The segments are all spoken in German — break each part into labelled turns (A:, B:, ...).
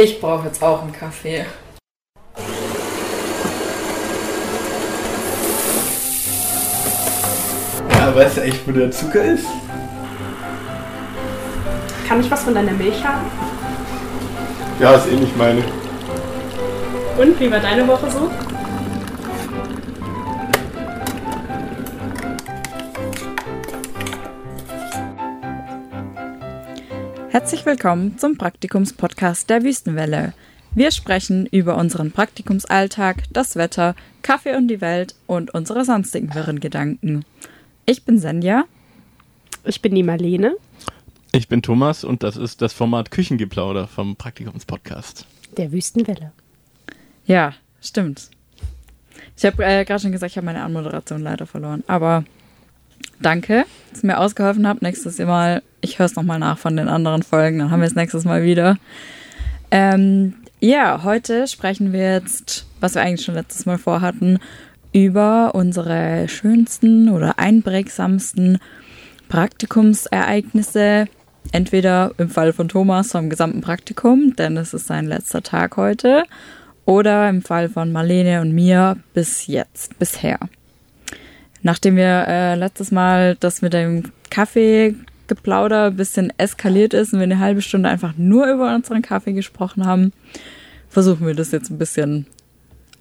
A: Ich brauche jetzt auch einen Kaffee.
B: Ja, weißt du echt, wo der Zucker ist?
C: Kann ich was von deiner Milch haben?
B: Ja, ist eh nicht meine.
C: Und wie war deine Woche so?
A: Herzlich willkommen zum Praktikumspodcast der Wüstenwelle. Wir sprechen über unseren Praktikumsalltag, das Wetter, Kaffee und die Welt und unsere sonstigen wirren Gedanken. Ich bin Senja.
C: Ich bin die Marlene.
B: Ich bin Thomas und das ist das Format Küchengeplauder vom Praktikumspodcast.
C: Der Wüstenwelle.
A: Ja, stimmt. Ich habe äh, gerade schon gesagt, ich habe meine Anmoderation leider verloren. Aber danke, dass ihr mir ausgeholfen habt. Nächstes Mal, ich höre es nochmal nach von den anderen Folgen, dann haben wir es nächstes Mal wieder. Ähm, ja, heute sprechen wir jetzt, was wir eigentlich schon letztes Mal vorhatten, über unsere schönsten oder einprägsamsten Praktikumsereignisse. Entweder im Fall von Thomas vom gesamten Praktikum, denn es ist sein letzter Tag heute, oder im Fall von Marlene und mir bis jetzt, bisher. Nachdem wir äh, letztes Mal das mit dem Kaffeegeplauder ein bisschen eskaliert ist und wir eine halbe Stunde einfach nur über unseren Kaffee gesprochen haben, versuchen wir das jetzt ein bisschen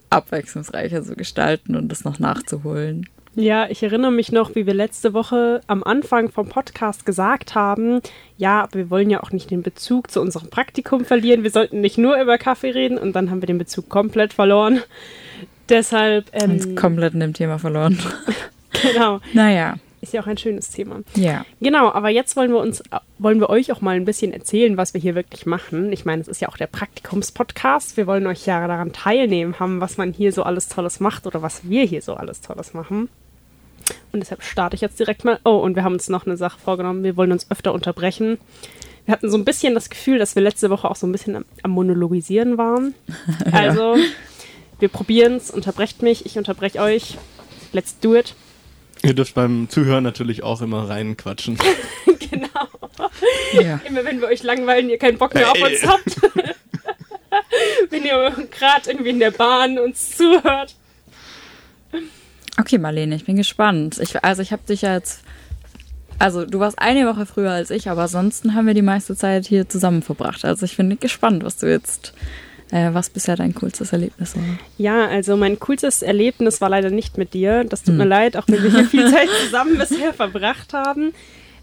A: abwechslungsreicher zu gestalten und das noch nachzuholen.
C: Ja, ich erinnere mich noch, wie wir letzte Woche am Anfang vom Podcast gesagt haben, ja, wir wollen ja auch nicht den Bezug zu unserem Praktikum verlieren. Wir sollten nicht nur über Kaffee reden und dann haben wir den Bezug komplett verloren. Deshalb.
A: Ähm, Uns komplett in dem Thema verloren.
C: genau.
A: Naja.
C: Ist ja auch ein schönes Thema.
A: Ja.
C: Genau, aber jetzt wollen wir uns, wollen wir euch auch mal ein bisschen erzählen, was wir hier wirklich machen. Ich meine, es ist ja auch der Praktikumspodcast. Wir wollen euch ja daran teilnehmen haben, was man hier so alles Tolles macht oder was wir hier so alles Tolles machen. Und deshalb starte ich jetzt direkt mal. Oh, und wir haben uns noch eine Sache vorgenommen. Wir wollen uns öfter unterbrechen. Wir hatten so ein bisschen das Gefühl, dass wir letzte Woche auch so ein bisschen am, am Monologisieren waren. Also. Wir probieren es. Unterbrecht mich, ich unterbreche euch. Let's do it.
B: Ihr dürft beim Zuhören natürlich auch immer reinquatschen.
C: genau. Ja. Immer wenn wir euch langweilen, ihr keinen Bock mehr auf uns habt. wenn ihr gerade irgendwie in der Bahn uns zuhört.
A: Okay, Marlene, ich bin gespannt. Ich, also ich habe dich ja jetzt, also du warst eine Woche früher als ich, aber ansonsten haben wir die meiste Zeit hier zusammen verbracht. Also ich bin gespannt, was du jetzt, äh, was bisher dein coolstes Erlebnis war.
C: Ja, also mein coolstes Erlebnis war leider nicht mit dir. Das tut hm. mir leid, auch wenn wir hier viel Zeit zusammen bisher verbracht haben.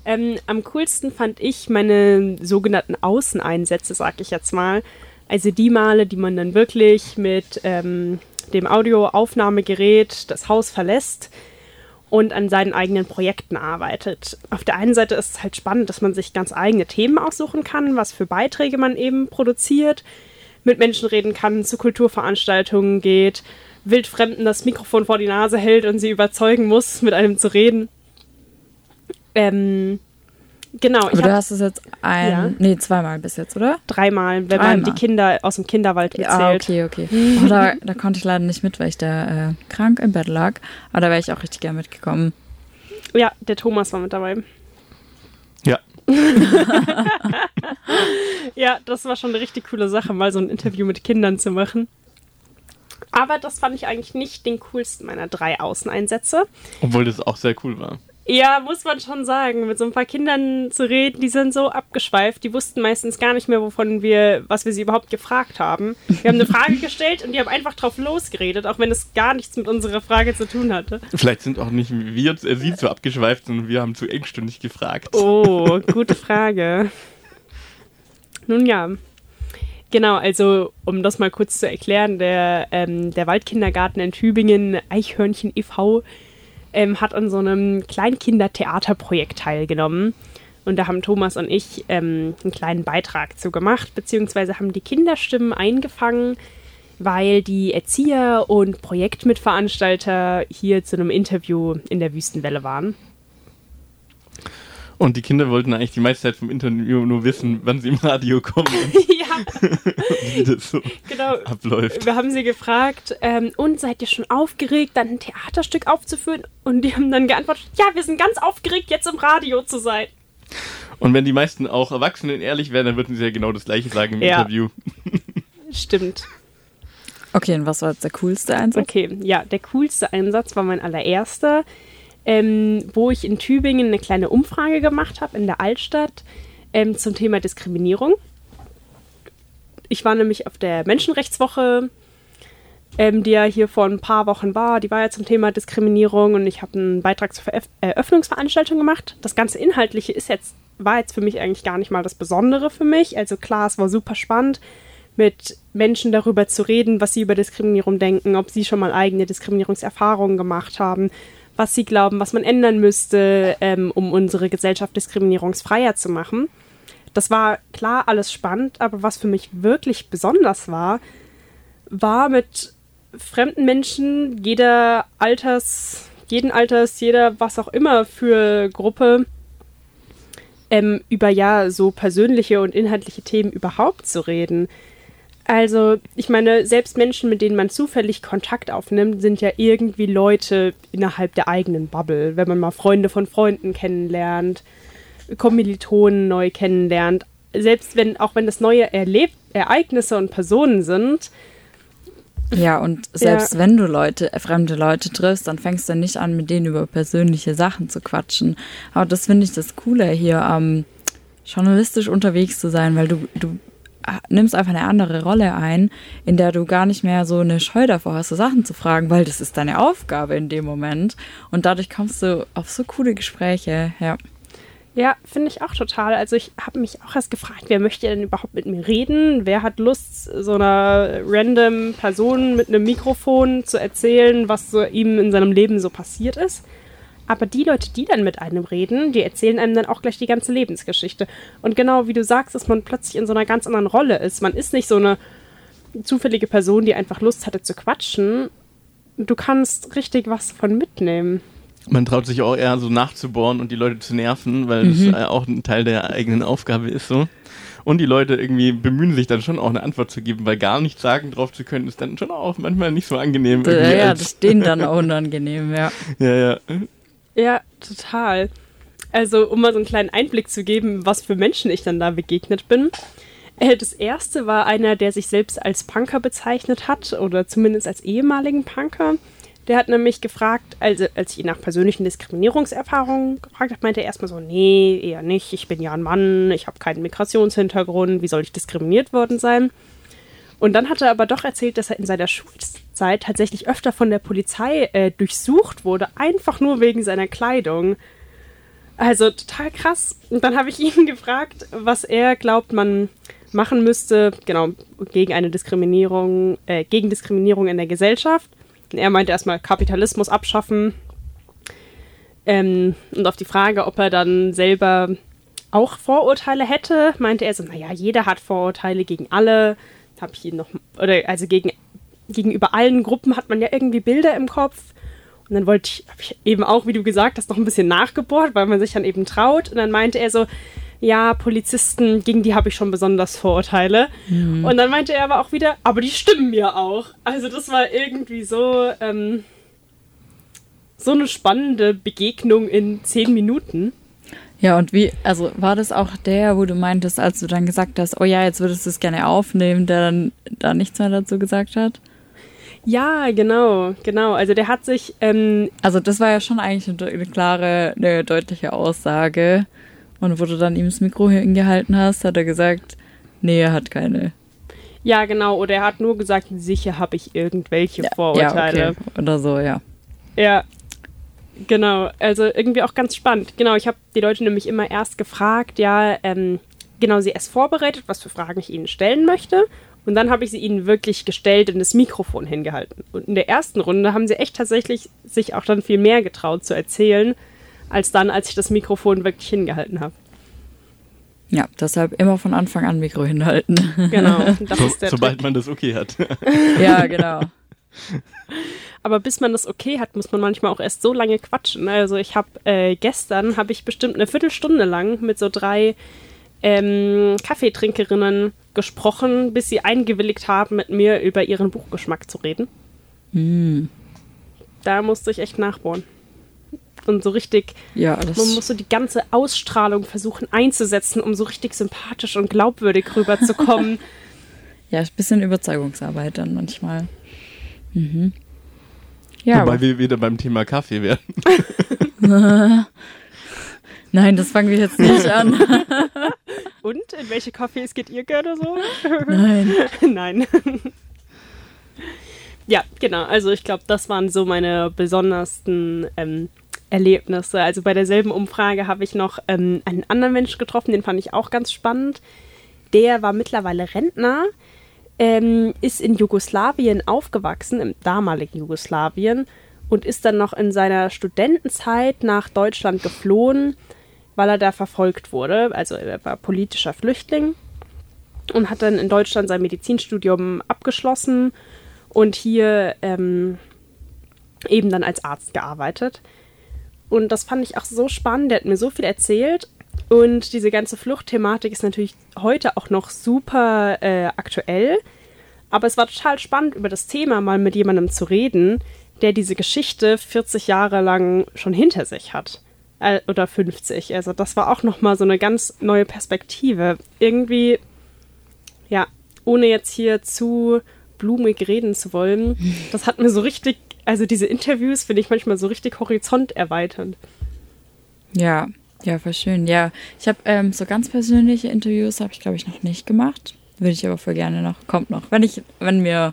C: Ähm, am coolsten fand ich meine sogenannten Außeneinsätze, sag ich jetzt mal. Also die Male, die man dann wirklich mit ähm, dem Audioaufnahmegerät das Haus verlässt und an seinen eigenen Projekten arbeitet. Auf der einen Seite ist es halt spannend, dass man sich ganz eigene Themen aussuchen kann, was für Beiträge man eben produziert, mit Menschen reden kann, zu Kulturveranstaltungen geht, Wildfremden das Mikrofon vor die Nase hält und sie überzeugen muss, mit einem zu reden. Ähm, Genau.
A: Aber du hast es jetzt ein, ja. nee, zweimal bis jetzt, oder?
C: Dreimal, wenn Dreimal. man die Kinder aus dem Kinderwald mitzählt. Ja,
A: okay, okay. Oh, da, da, konnte ich leider nicht mit, weil ich da äh, krank im Bett lag. Aber da wäre ich auch richtig gern mitgekommen.
C: Ja, der Thomas war mit dabei.
B: Ja.
C: ja, das war schon eine richtig coole Sache, mal so ein Interview mit Kindern zu machen. Aber das fand ich eigentlich nicht den coolsten meiner drei Außeneinsätze.
B: Obwohl das auch sehr cool war.
C: Ja, muss man schon sagen. Mit so ein paar Kindern zu reden, die sind so abgeschweift, die wussten meistens gar nicht mehr, wovon wir, was wir sie überhaupt gefragt haben. Wir haben eine Frage gestellt und die haben einfach drauf losgeredet, auch wenn es gar nichts mit unserer Frage zu tun hatte.
B: Vielleicht sind auch nicht wir, äh, sie zu abgeschweift, sondern wir haben zu engstündig gefragt.
C: Oh, gute Frage. Nun ja. Genau, also um das mal kurz zu erklären, der, ähm, der Waldkindergarten in Tübingen, Eichhörnchen e.V., ähm, hat an so einem Kleinkindertheaterprojekt teilgenommen. Und da haben Thomas und ich ähm, einen kleinen Beitrag zu gemacht, beziehungsweise haben die Kinderstimmen eingefangen, weil die Erzieher und Projektmitveranstalter hier zu einem Interview in der Wüstenwelle waren.
B: Und die Kinder wollten eigentlich die meiste Zeit vom Interview nur wissen, wann sie im Radio kommen.
C: ja.
B: wie das so genau. abläuft.
C: Wir haben sie gefragt, ähm, und seid ihr schon aufgeregt, dann ein Theaterstück aufzuführen? Und die haben dann geantwortet, ja, wir sind ganz aufgeregt, jetzt im Radio zu sein.
B: Und wenn die meisten auch Erwachsenen ehrlich wären, dann würden sie ja genau das gleiche sagen im ja. Interview.
C: Stimmt.
A: Okay, und was war jetzt der coolste Einsatz?
C: Okay, ja, der coolste Einsatz war mein allererster, ähm, wo ich in Tübingen eine kleine Umfrage gemacht habe in der Altstadt ähm, zum Thema Diskriminierung. Ich war nämlich auf der Menschenrechtswoche, ähm, die ja hier vor ein paar Wochen war. Die war ja zum Thema Diskriminierung und ich habe einen Beitrag zur Veröf Eröffnungsveranstaltung gemacht. Das ganze Inhaltliche ist jetzt, war jetzt für mich eigentlich gar nicht mal das Besondere für mich. Also klar, es war super spannend mit Menschen darüber zu reden, was sie über Diskriminierung denken, ob sie schon mal eigene Diskriminierungserfahrungen gemacht haben, was sie glauben, was man ändern müsste, ähm, um unsere Gesellschaft diskriminierungsfreier zu machen. Das war klar alles spannend, aber was für mich wirklich besonders war, war mit fremden Menschen jeder Alters, jeden Alters, jeder was auch immer für Gruppe ähm, über ja so persönliche und inhaltliche Themen überhaupt zu reden. Also, ich meine, selbst Menschen, mit denen man zufällig Kontakt aufnimmt, sind ja irgendwie Leute innerhalb der eigenen Bubble. Wenn man mal Freunde von Freunden kennenlernt, Kommilitonen neu kennenlernt. Selbst wenn, auch wenn das neue Erleb Ereignisse und Personen sind.
A: Ja, und selbst ja. wenn du Leute, äh, fremde Leute triffst, dann fängst du nicht an, mit denen über persönliche Sachen zu quatschen. Aber das finde ich das Coole, hier ähm, journalistisch unterwegs zu sein, weil du, du nimmst einfach eine andere Rolle ein, in der du gar nicht mehr so eine Scheu davor hast, so Sachen zu fragen, weil das ist deine Aufgabe in dem Moment. Und dadurch kommst du auf so coole Gespräche, ja.
C: Ja, finde ich auch total. Also ich habe mich auch erst gefragt, wer möchte denn überhaupt mit mir reden? Wer hat Lust, so einer random Person mit einem Mikrofon zu erzählen, was so ihm in seinem Leben so passiert ist? Aber die Leute, die dann mit einem reden, die erzählen einem dann auch gleich die ganze Lebensgeschichte. Und genau wie du sagst, dass man plötzlich in so einer ganz anderen Rolle ist. Man ist nicht so eine zufällige Person, die einfach Lust hatte zu quatschen. Du kannst richtig was von mitnehmen.
B: Man traut sich auch eher so nachzubohren und die Leute zu nerven, weil mhm. das auch ein Teil der eigenen Aufgabe ist so. Und die Leute irgendwie bemühen sich dann schon auch eine Antwort zu geben, weil gar nichts sagen drauf zu können, ist dann schon auch manchmal nicht so angenehm.
A: Ja, ja, das ist denen dann auch unangenehm, ja.
B: Ja, ja.
C: Ja, total. Also, um mal so einen kleinen Einblick zu geben, was für Menschen ich dann da begegnet bin. Äh, das erste war einer, der sich selbst als Punker bezeichnet hat oder zumindest als ehemaligen Punker. Der hat nämlich gefragt, also als ich ihn nach persönlichen Diskriminierungserfahrungen gefragt habe, meinte er erstmal so, nee, eher nicht, ich bin ja ein Mann, ich habe keinen Migrationshintergrund, wie soll ich diskriminiert worden sein? Und dann hat er aber doch erzählt, dass er in seiner Schulzeit tatsächlich öfter von der Polizei äh, durchsucht wurde, einfach nur wegen seiner Kleidung. Also total krass. Und dann habe ich ihn gefragt, was er glaubt, man machen müsste, genau, gegen eine Diskriminierung, äh, gegen Diskriminierung in der Gesellschaft. Und er meinte erstmal Kapitalismus abschaffen. Ähm, und auf die Frage, ob er dann selber auch Vorurteile hätte, meinte er so, naja, jeder hat Vorurteile gegen alle habe ich ihn noch, oder also gegen, gegenüber allen Gruppen hat man ja irgendwie Bilder im Kopf. Und dann wollte ich, ich eben auch, wie du gesagt hast, noch ein bisschen nachgebohrt, weil man sich dann eben traut. Und dann meinte er so, ja, Polizisten, gegen die habe ich schon besonders Vorurteile. Mhm. Und dann meinte er aber auch wieder, aber die stimmen mir auch. Also das war irgendwie so, ähm, so eine spannende Begegnung in zehn Minuten.
A: Ja, und wie, also war das auch der, wo du meintest, als du dann gesagt hast, oh ja, jetzt würdest du es gerne aufnehmen, der dann da nichts mehr dazu gesagt hat?
C: Ja, genau, genau. Also der hat sich. Ähm
A: also das war ja schon eigentlich eine, eine, klare, eine deutliche Aussage. Und wo du dann ihm das Mikro hingehalten hast, hat er gesagt, nee, er hat keine.
C: Ja, genau. Oder er hat nur gesagt, sicher habe ich irgendwelche Vorurteile. Ja, okay.
A: Oder so, ja.
C: Ja, Genau, also irgendwie auch ganz spannend. Genau, ich habe die Leute nämlich immer erst gefragt, ja, ähm, genau, sie erst vorbereitet, was für Fragen ich ihnen stellen möchte. Und dann habe ich sie ihnen wirklich gestellt und das Mikrofon hingehalten. Und in der ersten Runde haben sie echt tatsächlich sich auch dann viel mehr getraut zu erzählen, als dann, als ich das Mikrofon wirklich hingehalten habe.
A: Ja, deshalb immer von Anfang an Mikro hinhalten.
C: Genau,
B: das so, ist der Sobald Trick. man das okay hat.
A: ja, genau.
C: Aber bis man das okay hat, muss man manchmal auch erst so lange quatschen. Also ich habe äh, gestern habe ich bestimmt eine Viertelstunde lang mit so drei ähm, Kaffeetrinkerinnen gesprochen, bis sie eingewilligt haben, mit mir über ihren Buchgeschmack zu reden.
A: Mm.
C: Da musste ich echt nachbohren. Und so richtig,
A: ja, man
C: muss so die ganze Ausstrahlung versuchen einzusetzen, um so richtig sympathisch und glaubwürdig rüberzukommen.
A: ja, ein bisschen Überzeugungsarbeit dann manchmal. Mhm.
B: Ja, Wobei wir wieder beim Thema Kaffee werden.
A: Nein, das fangen wir jetzt nicht an.
C: Und in welche Kaffees geht ihr gerne so?
A: Nein.
C: Nein. ja, genau. Also ich glaube, das waren so meine besondersten ähm, Erlebnisse. Also bei derselben Umfrage habe ich noch ähm, einen anderen Menschen getroffen, den fand ich auch ganz spannend. Der war mittlerweile Rentner ähm, ist in Jugoslawien aufgewachsen, im damaligen Jugoslawien, und ist dann noch in seiner Studentenzeit nach Deutschland geflohen, weil er da verfolgt wurde. Also er war politischer Flüchtling und hat dann in Deutschland sein Medizinstudium abgeschlossen und hier ähm, eben dann als Arzt gearbeitet. Und das fand ich auch so spannend. Der hat mir so viel erzählt. Und diese ganze Fluchtthematik ist natürlich heute auch noch super äh, aktuell. Aber es war total spannend, über das Thema mal mit jemandem zu reden, der diese Geschichte 40 Jahre lang schon hinter sich hat. Äh, oder 50. Also das war auch nochmal so eine ganz neue Perspektive. Irgendwie, ja, ohne jetzt hier zu blumig reden zu wollen, das hat mir so richtig, also diese Interviews finde ich manchmal so richtig horizonterweiternd.
A: Ja, ja, voll schön. Ja, ich habe ähm, so ganz persönliche Interviews, habe ich glaube ich noch nicht gemacht. Würde ich aber voll gerne noch, kommt noch. Wenn ich, wenn mir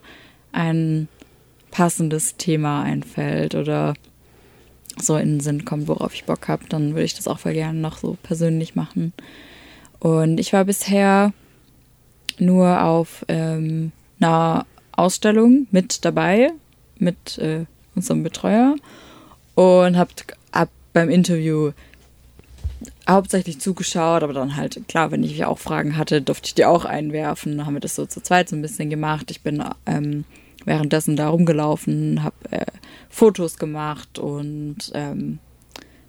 A: ein passendes Thema einfällt oder so in den Sinn kommt, worauf ich Bock habe, dann würde ich das auch voll gerne noch so persönlich machen. Und ich war bisher nur auf ähm, einer Ausstellung mit dabei, mit äh, unserem Betreuer und habe hab beim Interview hauptsächlich zugeschaut, aber dann halt, klar, wenn ich auch Fragen hatte, durfte ich die auch einwerfen. Dann haben wir das so zu zweit so ein bisschen gemacht. Ich bin ähm, währenddessen da rumgelaufen, habe äh, Fotos gemacht und ähm,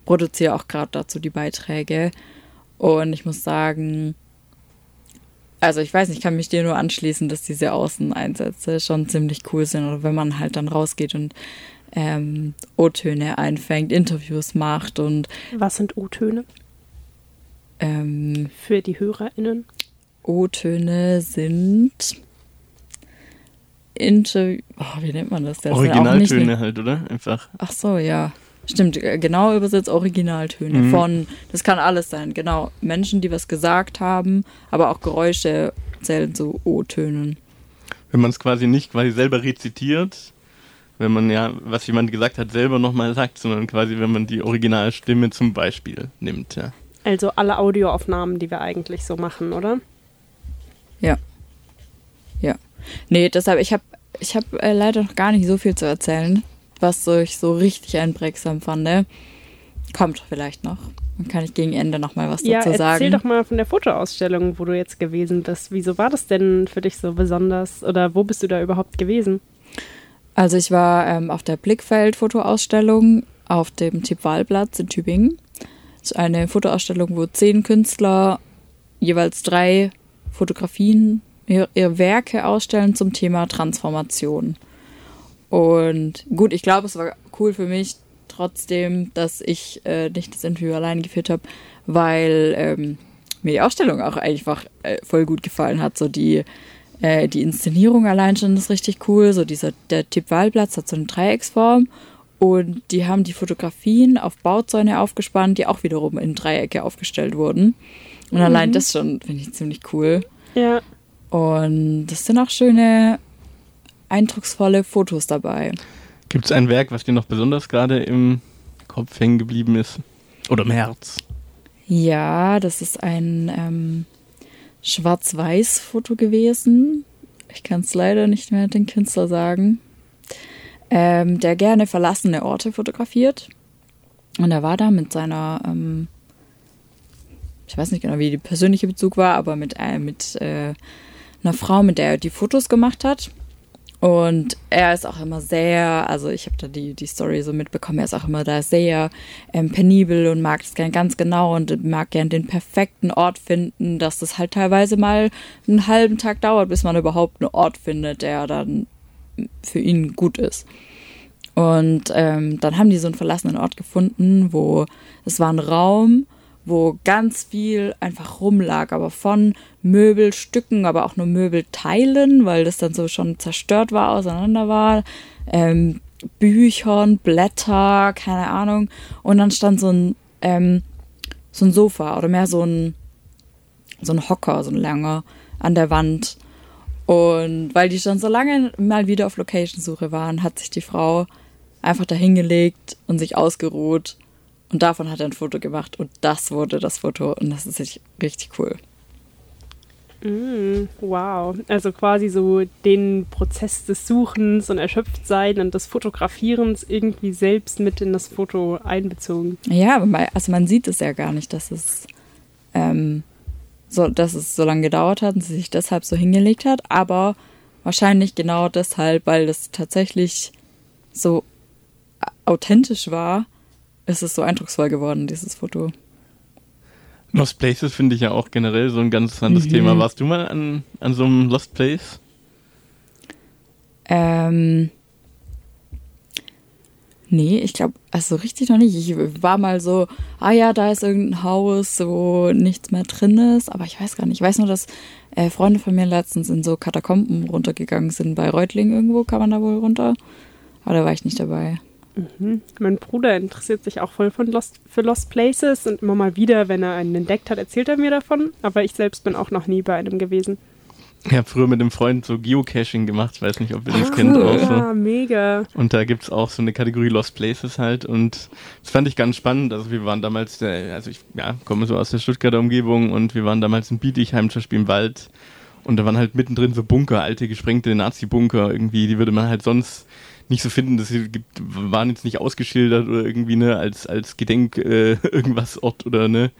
A: produziere auch gerade dazu die Beiträge. Und ich muss sagen, also ich weiß nicht, ich kann mich dir nur anschließen, dass diese Außeneinsätze schon ziemlich cool sind. Oder wenn man halt dann rausgeht und ähm, O-Töne einfängt, Interviews macht und.
C: Was sind O-Töne?
A: Ähm,
C: Für die HörerInnen?
A: O-Töne sind Interview. Oh, wie nennt man das?
B: das Originaltöne halt, oder? Einfach.
A: Ach so, ja. Stimmt, äh, genau übersetzt Originaltöne mhm. von, das kann alles sein, genau. Menschen, die was gesagt haben, aber auch Geräusche zählen zu O-Tönen.
B: Wenn man es quasi nicht quasi selber rezitiert, wenn man ja, was jemand gesagt hat, selber nochmal sagt, sondern quasi, wenn man die Originalstimme zum Beispiel nimmt, ja.
C: Also alle Audioaufnahmen, die wir eigentlich so machen, oder?
A: Ja. Ja. Nee, deshalb, ich habe ich hab, äh, leider noch gar nicht so viel zu erzählen, was so ich so richtig einprägsam fand. Ne? Kommt vielleicht noch. Dann kann ich gegen Ende noch mal was
C: ja,
A: dazu sagen.
C: Erzähl doch mal von der Fotoausstellung, wo du jetzt gewesen bist. Wieso war das denn für dich so besonders? Oder wo bist du da überhaupt gewesen?
A: Also ich war ähm, auf der Blickfeld-Fotoausstellung auf dem Tippwahlplatz in Tübingen. Eine Fotoausstellung, wo zehn Künstler jeweils drei Fotografien, ihre, ihre Werke ausstellen zum Thema Transformation. Und gut, ich glaube, es war cool für mich trotzdem, dass ich äh, nicht das Interview allein geführt habe, weil ähm, mir die Ausstellung auch einfach äh, voll gut gefallen hat. So die, äh, die Inszenierung allein schon ist richtig cool. So dieser, der Tippwahlplatz hat so eine Dreiecksform und die haben die Fotografien auf Bauzäune aufgespannt, die auch wiederum in Dreiecke aufgestellt wurden. Und mhm. allein das schon finde ich ziemlich cool.
C: Ja.
A: Und das sind auch schöne, eindrucksvolle Fotos dabei.
B: Gibt es ein Werk, was dir noch besonders gerade im Kopf hängen geblieben ist? Oder im Herz?
A: Ja, das ist ein ähm, Schwarz-Weiß-Foto gewesen. Ich kann es leider nicht mehr den Künstler sagen ähm, der gerne verlassene Orte fotografiert. Und er war da mit seiner, ähm, ich weiß nicht genau, wie der persönliche Bezug war, aber mit, äh, mit äh, einer Frau, mit der er die Fotos gemacht hat. Und er ist auch immer sehr, also ich habe da die, die Story so mitbekommen, er ist auch immer da sehr ähm, penibel und mag es gern ganz genau und mag gern den perfekten Ort finden, dass das halt teilweise mal einen halben Tag dauert, bis man überhaupt einen Ort findet, der dann für ihn gut ist. Und ähm, dann haben die so einen verlassenen Ort gefunden, wo es war ein Raum, wo ganz viel einfach rumlag, aber von Möbelstücken, aber auch nur Möbelteilen, weil das dann so schon zerstört war, auseinander war. Ähm, Büchern, Blätter, keine Ahnung. Und dann stand so ein, ähm, so ein Sofa oder mehr so ein, so ein Hocker, so ein langer an der Wand. Und weil die schon so lange mal wieder auf Location-Suche waren, hat sich die Frau einfach dahingelegt und sich ausgeruht. Und davon hat er ein Foto gemacht. Und das wurde das Foto. Und das ist richtig cool.
C: Mm, wow. Also quasi so den Prozess des Suchens und Erschöpftsein und des Fotografierens irgendwie selbst mit in das Foto einbezogen.
A: Ja, also man sieht es ja gar nicht, dass es, ähm, so, dass es so lange gedauert hat und sie sich deshalb so hingelegt hat. Aber wahrscheinlich genau deshalb, weil es tatsächlich so authentisch war, ist es so eindrucksvoll geworden, dieses Foto.
B: Lost Places finde ich ja auch generell so ein ganz interessantes mhm. Thema. Warst du mal an, an so einem Lost Place?
A: Ähm. Nee, ich glaube, also richtig noch nicht. Ich war mal so, ah ja, da ist irgendein Haus, wo nichts mehr drin ist, aber ich weiß gar nicht. Ich weiß nur, dass äh, Freunde von mir letztens in so Katakomben runtergegangen sind. Bei Reutling irgendwo kann man da wohl runter. Aber da war ich nicht dabei.
C: Mhm. Mein Bruder interessiert sich auch voll von Lost, für Lost Places und immer mal wieder, wenn er einen entdeckt hat, erzählt er mir davon. Aber ich selbst bin auch noch nie bei einem gewesen.
B: Ich habe früher mit einem Freund so Geocaching gemacht, weiß nicht, ob ihr das ah, kennt. Auch so.
C: Ja, mega.
B: Und da gibt es auch so eine Kategorie Lost Places halt. Und das fand ich ganz spannend. Also wir waren damals, der, also ich ja, komme so aus der Stuttgarter Umgebung und wir waren damals in Bietigheim zum Beispiel im Wald. Und da waren halt mittendrin so Bunker, alte gesprengte Nazi-Bunker irgendwie. Die würde man halt sonst nicht so finden, dass sie gibt, waren jetzt nicht ausgeschildert oder irgendwie ne als als Gedenk äh, irgendwas Ort oder ne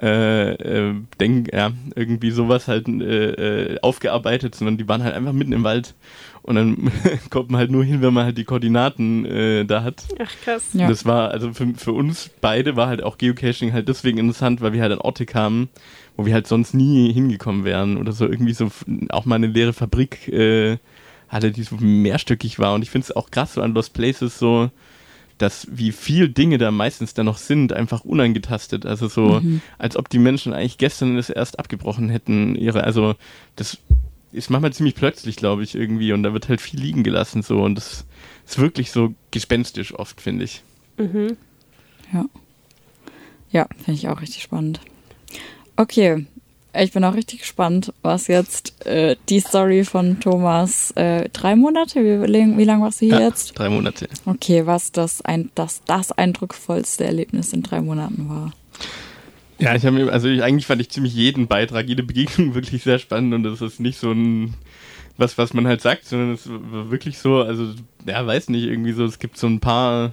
B: äh, äh, denk ja irgendwie sowas halt äh, äh, aufgearbeitet, sondern die waren halt einfach mitten im Wald und dann kommt man halt nur hin, wenn man halt die Koordinaten äh, da hat.
C: Ach krass.
B: Ja. Das war also für, für uns beide war halt auch Geocaching halt deswegen interessant, weil wir halt an Orte kamen, wo wir halt sonst nie hingekommen wären oder so irgendwie so auch mal eine leere Fabrik äh, hatte, die so mehrstöckig war. Und ich finde es auch krass so an Lost Places so, dass wie viel Dinge da meistens da noch sind, einfach unangetastet. Also so, mhm. als ob die Menschen eigentlich gestern das erst abgebrochen hätten. Ihre, also das ist manchmal ziemlich plötzlich, glaube ich, irgendwie. Und da wird halt viel liegen gelassen so. Und das ist wirklich so gespenstisch oft, finde ich.
C: Mhm.
A: Ja. Ja, finde ich auch richtig spannend. Okay, ich bin auch richtig gespannt, was jetzt äh, die Story von Thomas äh, drei Monate, wie, wie lange warst du hier ja, jetzt?
B: Drei Monate.
A: Okay, was das, ein, das, das eindrucksvollste Erlebnis in drei Monaten war.
B: Ja, ich habe mir, also ich, eigentlich fand ich ziemlich jeden Beitrag, jede Begegnung wirklich sehr spannend und das ist nicht so ein was, was man halt sagt, sondern es war wirklich so, also ja, weiß nicht, irgendwie so, es gibt so ein paar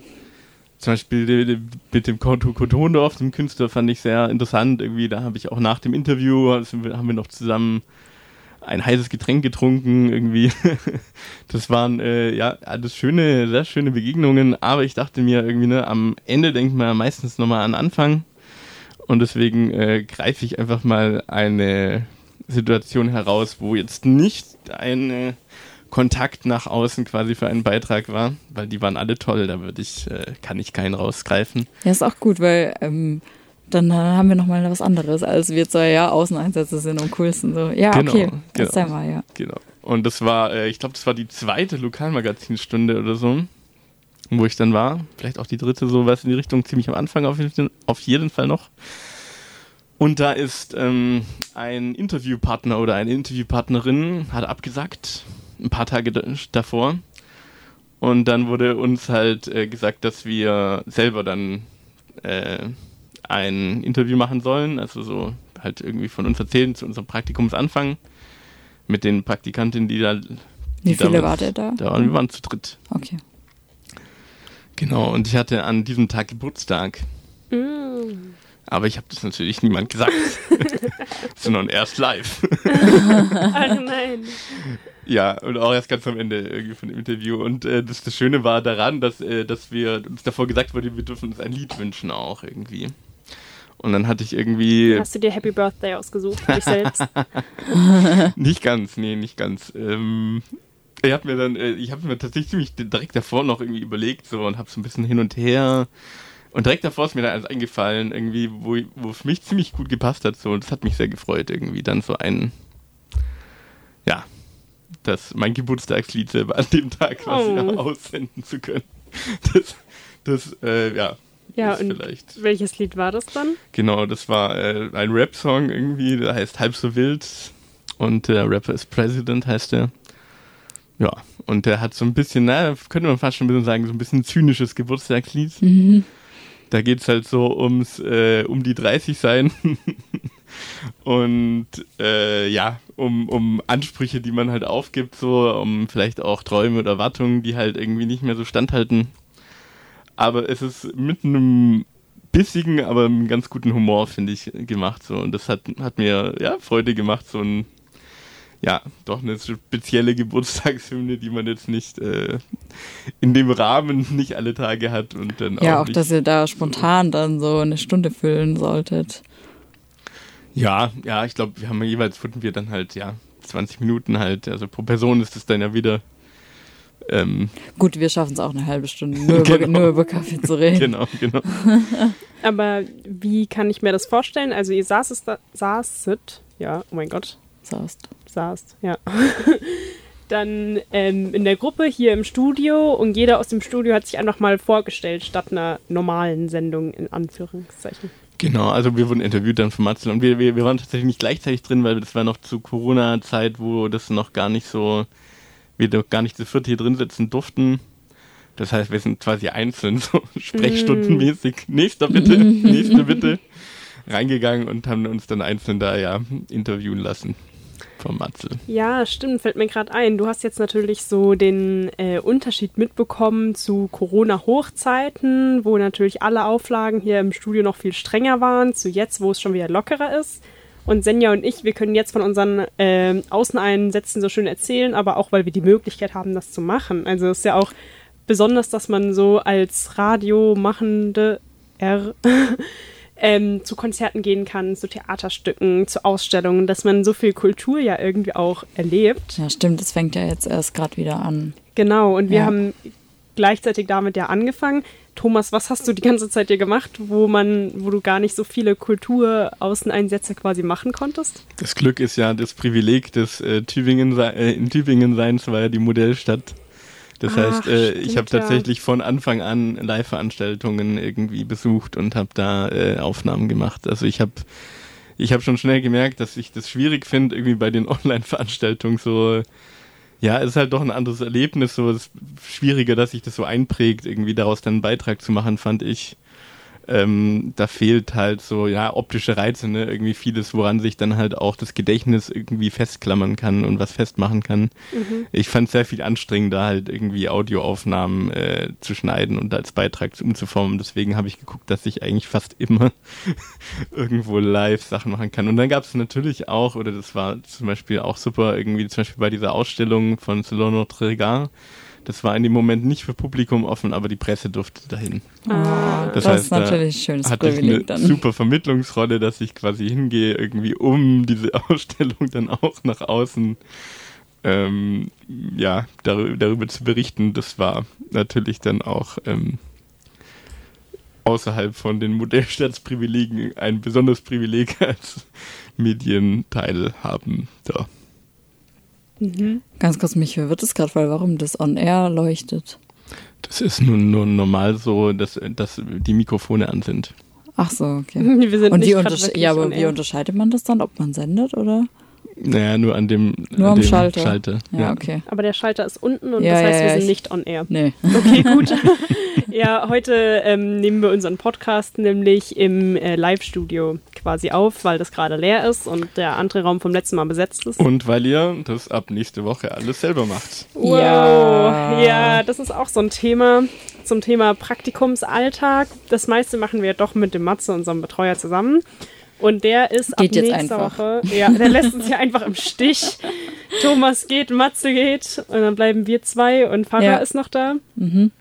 B: zum Beispiel mit dem Kotondorf, dem Künstler, fand ich sehr interessant. Irgendwie, da habe ich auch nach dem Interview, also haben wir noch zusammen ein heißes Getränk getrunken, irgendwie. Das waren äh, ja alles schöne, sehr schöne Begegnungen, aber ich dachte mir irgendwie, ne, am Ende denkt man meistens nochmal an Anfang. Und deswegen äh, greife ich einfach mal eine Situation heraus, wo jetzt nicht eine Kontakt nach außen quasi für einen Beitrag war, weil die waren alle toll, da würde ich, äh, kann ich keinen rausgreifen.
A: Ja, ist auch gut, weil ähm, dann haben wir nochmal was anderes, als wir zwei ja Außeneinsätze sind am coolsten. So. Ja, genau, okay,
B: genau,
A: das mal, ja.
B: Genau. Und das war, äh, ich glaube, das war die zweite Lokalmagazinstunde oder so, wo ich dann war. Vielleicht auch die dritte, so was in die Richtung, ziemlich am Anfang auf jeden, auf jeden Fall noch. Und da ist ähm, ein Interviewpartner oder eine Interviewpartnerin hat abgesagt ein paar Tage davor. Und dann wurde uns halt äh, gesagt, dass wir selber dann äh, ein Interview machen sollen, also so halt irgendwie von uns erzählen zu unserem Praktikumsanfang mit den Praktikantinnen, die da. Die
A: Wie viele war der da?
B: da waren, wir waren zu dritt.
A: Okay.
B: Genau, und ich hatte an diesem Tag Geburtstag. Mm. Aber ich habe das natürlich niemand gesagt, sondern erst live.
C: Ach nein.
B: Ja, und auch erst ganz am Ende irgendwie von dem Interview. Und äh, das, das Schöne war daran, dass, äh, dass wir uns davor gesagt wurde, wir dürfen uns ein Lied wünschen auch irgendwie. Und dann hatte ich irgendwie.
C: Hast du dir Happy Birthday ausgesucht für dich selbst?
B: nicht ganz, nee, nicht ganz. Ähm, ich habe mir dann, äh, ich habe mir tatsächlich ziemlich direkt davor noch irgendwie überlegt so und habe so ein bisschen hin und her Und direkt davor ist mir dann eins eingefallen, irgendwie, wo, wo es mich ziemlich gut gepasst hat. So, und das hat mich sehr gefreut, irgendwie dann so ein, ja, das mein Geburtstagslied selber an dem Tag quasi
C: Oh.
B: aussenden zu können. Das, das äh, ja.
C: Ja, und
B: vielleicht.
C: welches Lied war das dann?
B: Genau, das war äh, ein Rap-Song irgendwie, der heißt Halb so wild und der Rapper ist President, heißt der. Ja, und der hat so ein bisschen, na, könnte man fast schon ein bisschen sagen, so ein bisschen zynisches Geburtstagslied. Da geht es halt so ums äh, um die 30 sein und äh, ja, um, um Ansprüche, die man halt aufgibt, so, um vielleicht auch Träume oder Erwartungen, die halt irgendwie nicht mehr so standhalten. Aber es ist mit einem bissigen, aber einem ganz guten Humor, finde ich, gemacht. So. Und das hat, hat mir ja, Freude gemacht, so ein, ja, doch eine spezielle Geburtstagshymne, die man jetzt nicht äh, in dem Rahmen nicht alle Tage hat und dann
A: Ja,
B: auch,
A: auch, dass ihr da spontan dann so eine Stunde füllen solltet.
B: Ja, ja, ich glaube, wir haben ja jeweils wurden wir dann halt, ja, 20 Minuten halt, also pro Person ist es dann ja wieder. Ähm,
A: Gut, wir schaffen es auch eine halbe Stunde, nur, über,
B: Genau.
A: nur über Kaffee zu reden.
B: genau, genau.
C: Aber wie kann ich mir das vorstellen? Also ihr saßet da, saßet, ja, oh mein Gott,
A: Saßt.
C: saßt, ja. Dann ähm, in der Gruppe hier im Studio und jeder aus dem Studio hat sich einfach mal vorgestellt, statt einer normalen Sendung in Anführungszeichen.
B: Genau, also wir wurden interviewt dann von Matzel und wir, wir, wir waren tatsächlich nicht gleichzeitig drin, weil das war noch zu Corona-Zeit, wo das noch gar nicht so, wir doch gar nicht zu viert hier drin sitzen durften. Das heißt, wir sind quasi einzeln, so sprechstundenmäßig, nächster bitte, nächster bitte, reingegangen und haben uns dann einzeln da ja interviewen lassen vom Matzel.
C: Ja, stimmt, fällt mir gerade ein. Du hast jetzt natürlich so den äh, Unterschied mitbekommen zu Corona-Hochzeiten, wo natürlich alle Auflagen hier im Studio noch viel strenger waren, zu jetzt, wo es schon wieder lockerer ist. Und Senja und ich, wir können jetzt von unseren äh, Außeneinsätzen so schön erzählen, aber auch, weil wir die Möglichkeit haben, das zu machen. Also es ist ja auch besonders, dass man so als Radiomachende R ähm, zu Konzerten gehen kann, zu Theaterstücken, zu Ausstellungen, dass man so viel Kultur ja irgendwie auch erlebt.
A: Ja, stimmt, das fängt ja jetzt erst gerade wieder an.
C: Genau, und wir
A: Ja.
C: haben gleichzeitig damit ja angefangen. Thomas, was hast du die ganze Zeit hier gemacht, wo man, wo du gar nicht so viele Kulturaußeneinsätze quasi machen konntest?
B: Das Glück ist ja das Privileg des äh, Tübingen, äh, in Tübingen Seins war ja die Modellstadt. Das
C: Ach,
B: heißt, äh, ich habe
C: ja.
B: tatsächlich von Anfang an Live-Veranstaltungen irgendwie besucht und habe da äh, Aufnahmen gemacht. Also ich habe ich habe schon schnell gemerkt, dass ich das schwierig finde, irgendwie bei den Online-Veranstaltungen so, ja, es ist halt doch ein anderes Erlebnis, so es ist schwieriger, dass sich das so einprägt, irgendwie daraus dann einen Beitrag zu machen, fand ich. Ähm, da fehlt halt so, ja, optische Reize, ne? Irgendwie vieles, woran sich dann halt auch das Gedächtnis irgendwie festklammern kann und was festmachen kann. Ich fand es sehr viel anstrengender, halt irgendwie Audioaufnahmen äh, zu schneiden und als Beitrag umzuformen. Deswegen habe ich geguckt, dass ich eigentlich fast immer irgendwo live Sachen machen kann. Und dann gab es natürlich auch, oder das war zum Beispiel auch super, irgendwie zum Beispiel bei dieser Ausstellung von Salon Notre Regard, das war in dem Moment nicht für Publikum offen, aber die Presse durfte dahin.
C: Ah,
A: Das,
B: Das heißt,
A: ist natürlich ein schönes
B: hatte ich eine
A: Privileg dann.
B: super Vermittlungsrolle, dass ich quasi hingehe, irgendwie um diese Ausstellung dann auch nach außen ähm, ja, darüber, darüber zu berichten. Das war natürlich dann auch ähm, außerhalb von den Modellstaatsprivilegien ein besonderes Privileg als Medienteilhaben. So.
A: Ganz kurz, mich verwirrt es gerade, weil warum das On-Air leuchtet.
B: Das ist nun, nur normal so, dass, dass die Mikrofone an sind.
A: Ach so, okay.
C: wir sind
A: Und
C: nicht wirklich
A: ja, aber wie unterscheidet man das dann, ob man sendet oder?
B: Naja, nur an dem,
A: Nur
B: an
A: am
B: dem
A: Schalter.
B: Schalter.
A: Ja, okay.
C: Aber der Schalter ist unten und
A: Ja,
C: das heißt,
A: ja,
C: wir
A: ja,
C: sind
A: ich-
C: nicht on air.
A: Nee.
C: Okay, gut. ja, heute ähm, nehmen wir unseren Podcast nämlich im äh, Live-Studio quasi auf, weil das gerade leer ist und der andere Raum vom letzten Mal besetzt ist.
B: Und weil ihr das ab nächste Woche alles selber macht.
C: Wow.
A: Ja.
C: Ja, das ist auch so ein Thema zum Thema Praktikumsalltag. Das meiste machen wir doch mit dem Matze, unserem Betreuer, zusammen. Und der ist
A: Geht
C: ab nächster. Woche. Ja, der lässt uns ja einfach im Stich. Thomas geht, Matze geht und dann bleiben wir zwei und Pfarrer
A: Ja.
C: ist noch da.
A: Mhm.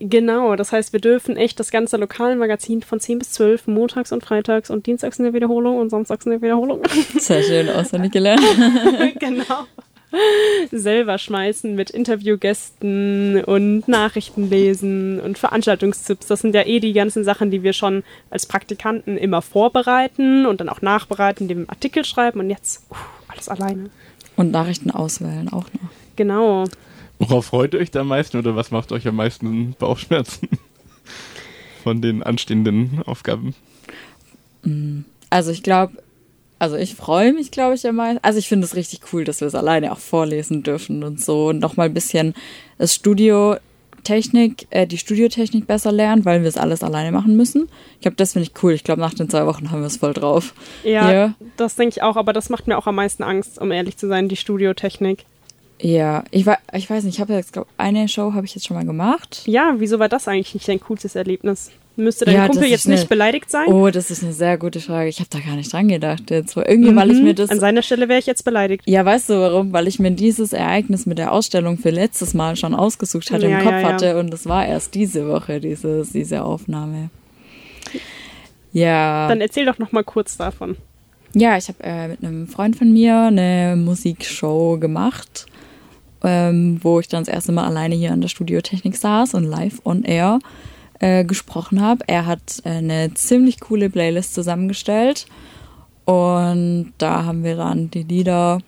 C: Genau, das heißt, wir dürfen echt das ganze Lokalmagazin von 10 bis 12 montags und freitags und dienstags in der Wiederholung und samstags in der Wiederholung.
A: Sehr schön auswendig gelernt.
C: genau. selber schmeißen mit Interviewgästen und Nachrichten lesen und Veranstaltungstipps. Das sind ja eh die ganzen Sachen, die wir schon als Praktikanten immer vorbereiten und dann auch nachbereiten, indem wir Artikel schreiben und jetzt uh, alles alleine.
A: Und Nachrichten auswählen auch noch.
C: Genau.
B: Worauf freut ihr euch da am meisten oder was macht euch am meisten Bauchschmerzen von den anstehenden Aufgaben?
A: Also ich glaube, also ich freue mich, glaube ich, immer. Also ich finde es richtig cool, dass wir es alleine auch vorlesen dürfen und so und nochmal ein bisschen das Studiotechnik, äh, die Studiotechnik besser lernen, weil wir es alles alleine machen müssen. Ich glaube, das finde ich cool. Ich glaube, nach den zwei Wochen haben wir es voll drauf.
C: Ja,
A: Ja.
C: das denke ich auch, aber das macht mir auch am meisten Angst, um ehrlich zu sein, die Studiotechnik.
A: Ja, ich, wei- ich weiß nicht, ich habe jetzt, glaube eine Show habe ich jetzt schon mal gemacht.
C: Ja, wieso war das eigentlich nicht dein coolstes Erlebnis? Müsste dein
A: Ja,
C: Kumpel
A: das
C: jetzt
A: eine-
C: nicht beleidigt sein?
A: Oh, das ist eine sehr gute Frage. Ich habe da gar nicht dran gedacht jetzt. Irgendwie, weil ich
C: Mhm.
A: mir das
C: An seiner Stelle wäre ich jetzt beleidigt.
A: Ja, weißt du warum? Weil ich mir dieses Ereignis mit der Ausstellung für letztes Mal schon ausgesucht hatte,
C: Ja,
A: im Kopf
C: ja,
A: hatte und es war erst diese Woche, dieses, diese Aufnahme. Ja,
C: Dann erzähl doch noch mal kurz davon.
A: ja ich habe äh, mit einem Freund von mir eine Musikshow gemacht, ähm, wo ich dann das erste Mal alleine hier an der Studiotechnik saß und live on air äh, gesprochen habe. Er hat äh, eine ziemlich coole Playlist zusammengestellt und da haben wir dann die Lieder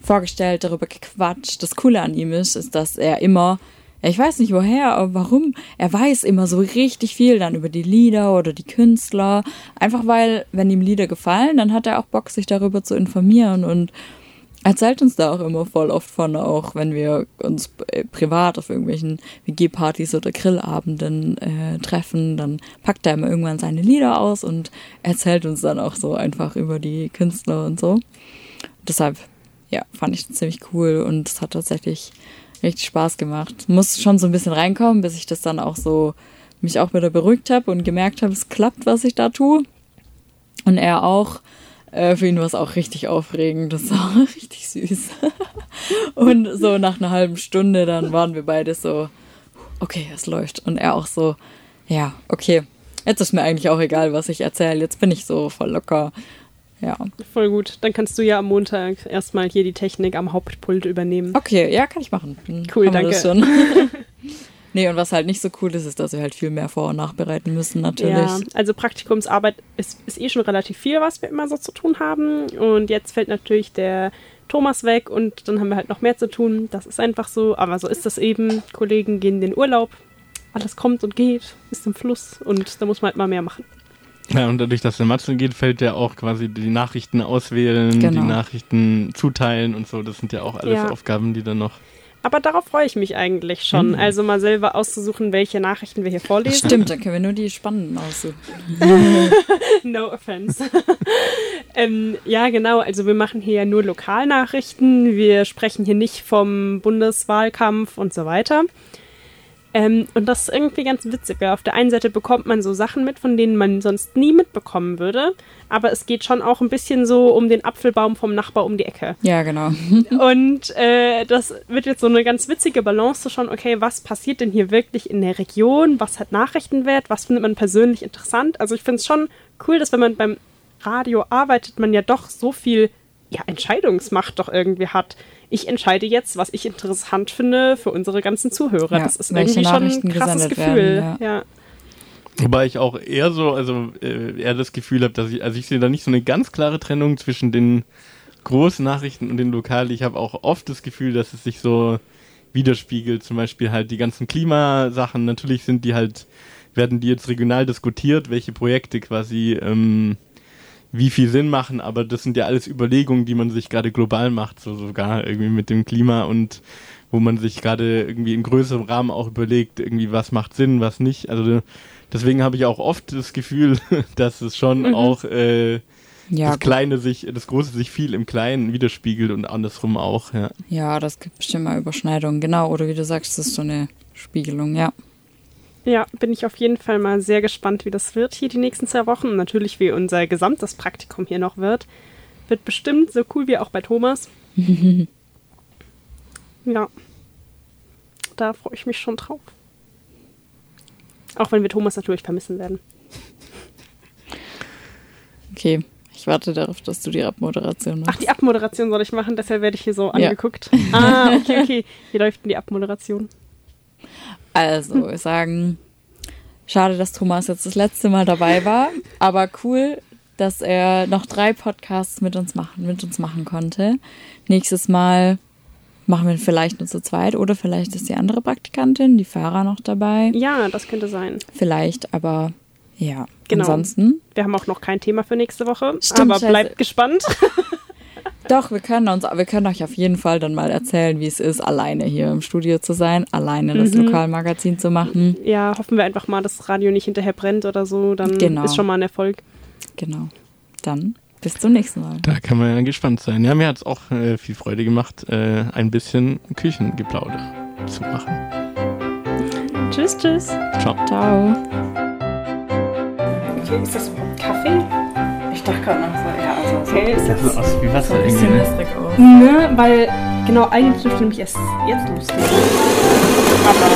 A: vorgestellt, darüber gequatscht. Das Coole an ihm ist, ist, dass er immer, ich weiß nicht woher, aber warum, er weiß immer so richtig viel dann über die Lieder oder die Künstler. Einfach weil, wenn ihm Lieder gefallen, dann hat er auch Bock, sich darüber zu informieren und erzählt uns da auch immer voll oft von, auch wenn wir uns äh, privat auf irgendwelchen WG-Partys oder Grillabenden äh, treffen, dann packt er immer irgendwann seine Lieder aus und erzählt uns dann auch so einfach über die Künstler und so. Deshalb, ja, fand ich das ziemlich cool und es hat tatsächlich richtig Spaß gemacht. Muss schon so ein bisschen reinkommen, bis ich das dann auch so mich auch wieder beruhigt habe und gemerkt habe, es klappt, was ich da tue. Und er auch. Äh, für ihn war es auch richtig aufregend. Das war richtig süß. und so nach einer halben Stunde, dann waren wir beide so, okay, es läuft. Und er auch so, ja, okay. Jetzt ist mir eigentlich auch egal, was ich erzähle. Jetzt bin ich so voll locker. Ja.
C: Voll gut. Dann kannst du ja am Montag erstmal hier die Technik am Hauptpult übernehmen.
A: Okay, ja, kann ich machen. Dann
C: Cool,
A: wir das
C: danke.
A: nee, und was halt nicht so cool ist, ist, dass wir halt viel mehr vor- und nachbereiten müssen, natürlich.
C: Ja, also Praktikumsarbeit ist, ist eh schon relativ viel, was wir immer so zu tun haben. Und jetzt fällt natürlich der Thomas weg und dann haben wir halt noch mehr zu tun. Das ist einfach so, aber so ist das eben. Kollegen gehen in den Urlaub, alles kommt und geht, ist im Fluss und da muss man halt mal mehr machen.
B: Ja, und dadurch, dass der Matze geht, fällt ja auch quasi die Nachrichten auswählen,
A: Genau.
B: die Nachrichten zuteilen und so. Das sind ja auch alles
C: Ja.
B: Aufgaben, die dann noch.
C: Aber darauf freue ich mich eigentlich schon.
B: Hm.
C: Also mal selber auszusuchen, welche Nachrichten wir hier vorlesen.
A: stimmt, dann können wir nur die spannenden aussuchen.
C: No offense. ähm, ja, genau. Also wir machen hier ja nur Lokalnachrichten. Wir sprechen hier nicht vom Bundeswahlkampf und so weiter. Ähm, und das ist irgendwie ganz witzig. Weil auf der einen Seite bekommt man so Sachen mit, von denen man sonst nie mitbekommen würde. Aber es geht schon auch ein bisschen so um den Apfelbaum vom Nachbar um die Ecke.
A: Ja, genau.
C: Und äh, das wird jetzt so eine ganz witzige Balance zu schauen, okay, was passiert denn hier wirklich in der Region? Was hat Nachrichtenwert? Was findet man persönlich interessant? Also ich finde es schon cool, dass wenn man beim Radio arbeitet, man ja doch so viel ja, Entscheidungsmacht doch irgendwie hat. Ich entscheide jetzt, was ich interessant finde für unsere ganzen Zuhörer.
A: Ja,
C: das ist irgendwie schon ein krasses Gefühl.
A: werden,
C: ja.
B: Wobei ich auch eher so, also äh, eher das Gefühl habe, dass ich, also ich sehe da nicht so eine ganz klare Trennung zwischen den großen Nachrichten und den lokalen. Ich habe auch oft das Gefühl, dass es sich so widerspiegelt. Zum Beispiel halt die ganzen Klimasachen. Natürlich sind die halt, werden die jetzt regional diskutiert, welche Projekte quasi ähm, wie viel Sinn machen, aber das sind ja alles Überlegungen, die man sich gerade global macht, so sogar irgendwie mit dem Klima und wo man sich gerade irgendwie in größerem Rahmen auch überlegt, irgendwie was macht Sinn, was nicht. Also deswegen habe ich auch oft das Gefühl, dass es schon
C: Mhm.
B: auch äh,
A: Ja,
B: das Kleine sich, das Große sich viel im Kleinen widerspiegelt und andersrum auch, ja.
A: ja, das gibt bestimmt mal Überschneidungen. Genau, oder wie du sagst, das ist so eine Spiegelung, ja.
C: Ja, bin ich auf jeden Fall mal sehr gespannt, wie das wird hier die nächsten zwei Wochen. Und natürlich, wie unser gesamtes Praktikum hier noch wird. Wird bestimmt so cool wie auch bei Thomas. ja. Da freue ich mich schon drauf. Auch wenn wir Thomas natürlich vermissen werden.
A: Okay. Ich warte darauf, dass du die Abmoderation machst.
C: Ach, die Abmoderation soll ich machen, deshalb werde ich hier so angeguckt. Ah, okay, okay. Hier läuft denn die Abmoderation.
A: Also, wir sagen, schade, dass Thomas jetzt das letzte Mal dabei war, aber cool, dass er noch drei Podcasts mit uns machen, mit uns machen konnte. Nächstes Mal machen wir vielleicht nur zu zweit oder vielleicht ist die andere Praktikantin, die Fahrer noch dabei.
C: Ja, das könnte sein.
A: Vielleicht, aber ja.
C: Genau.
A: Ansonsten.
C: Wir haben auch noch kein Thema für nächste Woche,
A: Stimmt,
C: aber bleibt gespannt.
A: Doch, wir können uns, wir können euch auf jeden Fall dann mal erzählen, wie es ist, alleine hier im Studio zu sein, alleine das
C: Mhm.
A: Lokalmagazin zu machen.
C: Ja, hoffen wir einfach mal, dass das Radio nicht hinterher brennt oder so. Dann
A: Genau.
C: ist schon mal ein Erfolg.
A: Genau. Dann bis zum nächsten Mal.
B: Da kann man ja gespannt sein. Ja, mir hat es auch äh, viel Freude gemacht, äh, ein bisschen Küchengeplauder zu machen.
C: Tschüss, tschüss.
B: Ciao.
A: Ciao.
C: Okay, ist das überhaupt Kaffee?
A: Ich dachte gerade noch so, ja, also
C: Okay, ist das.
B: aus wie Wasser
A: wässrig aus.
C: Ne, weil genau eigentlich dürfte nämlich erst jetzt losgehen. Aber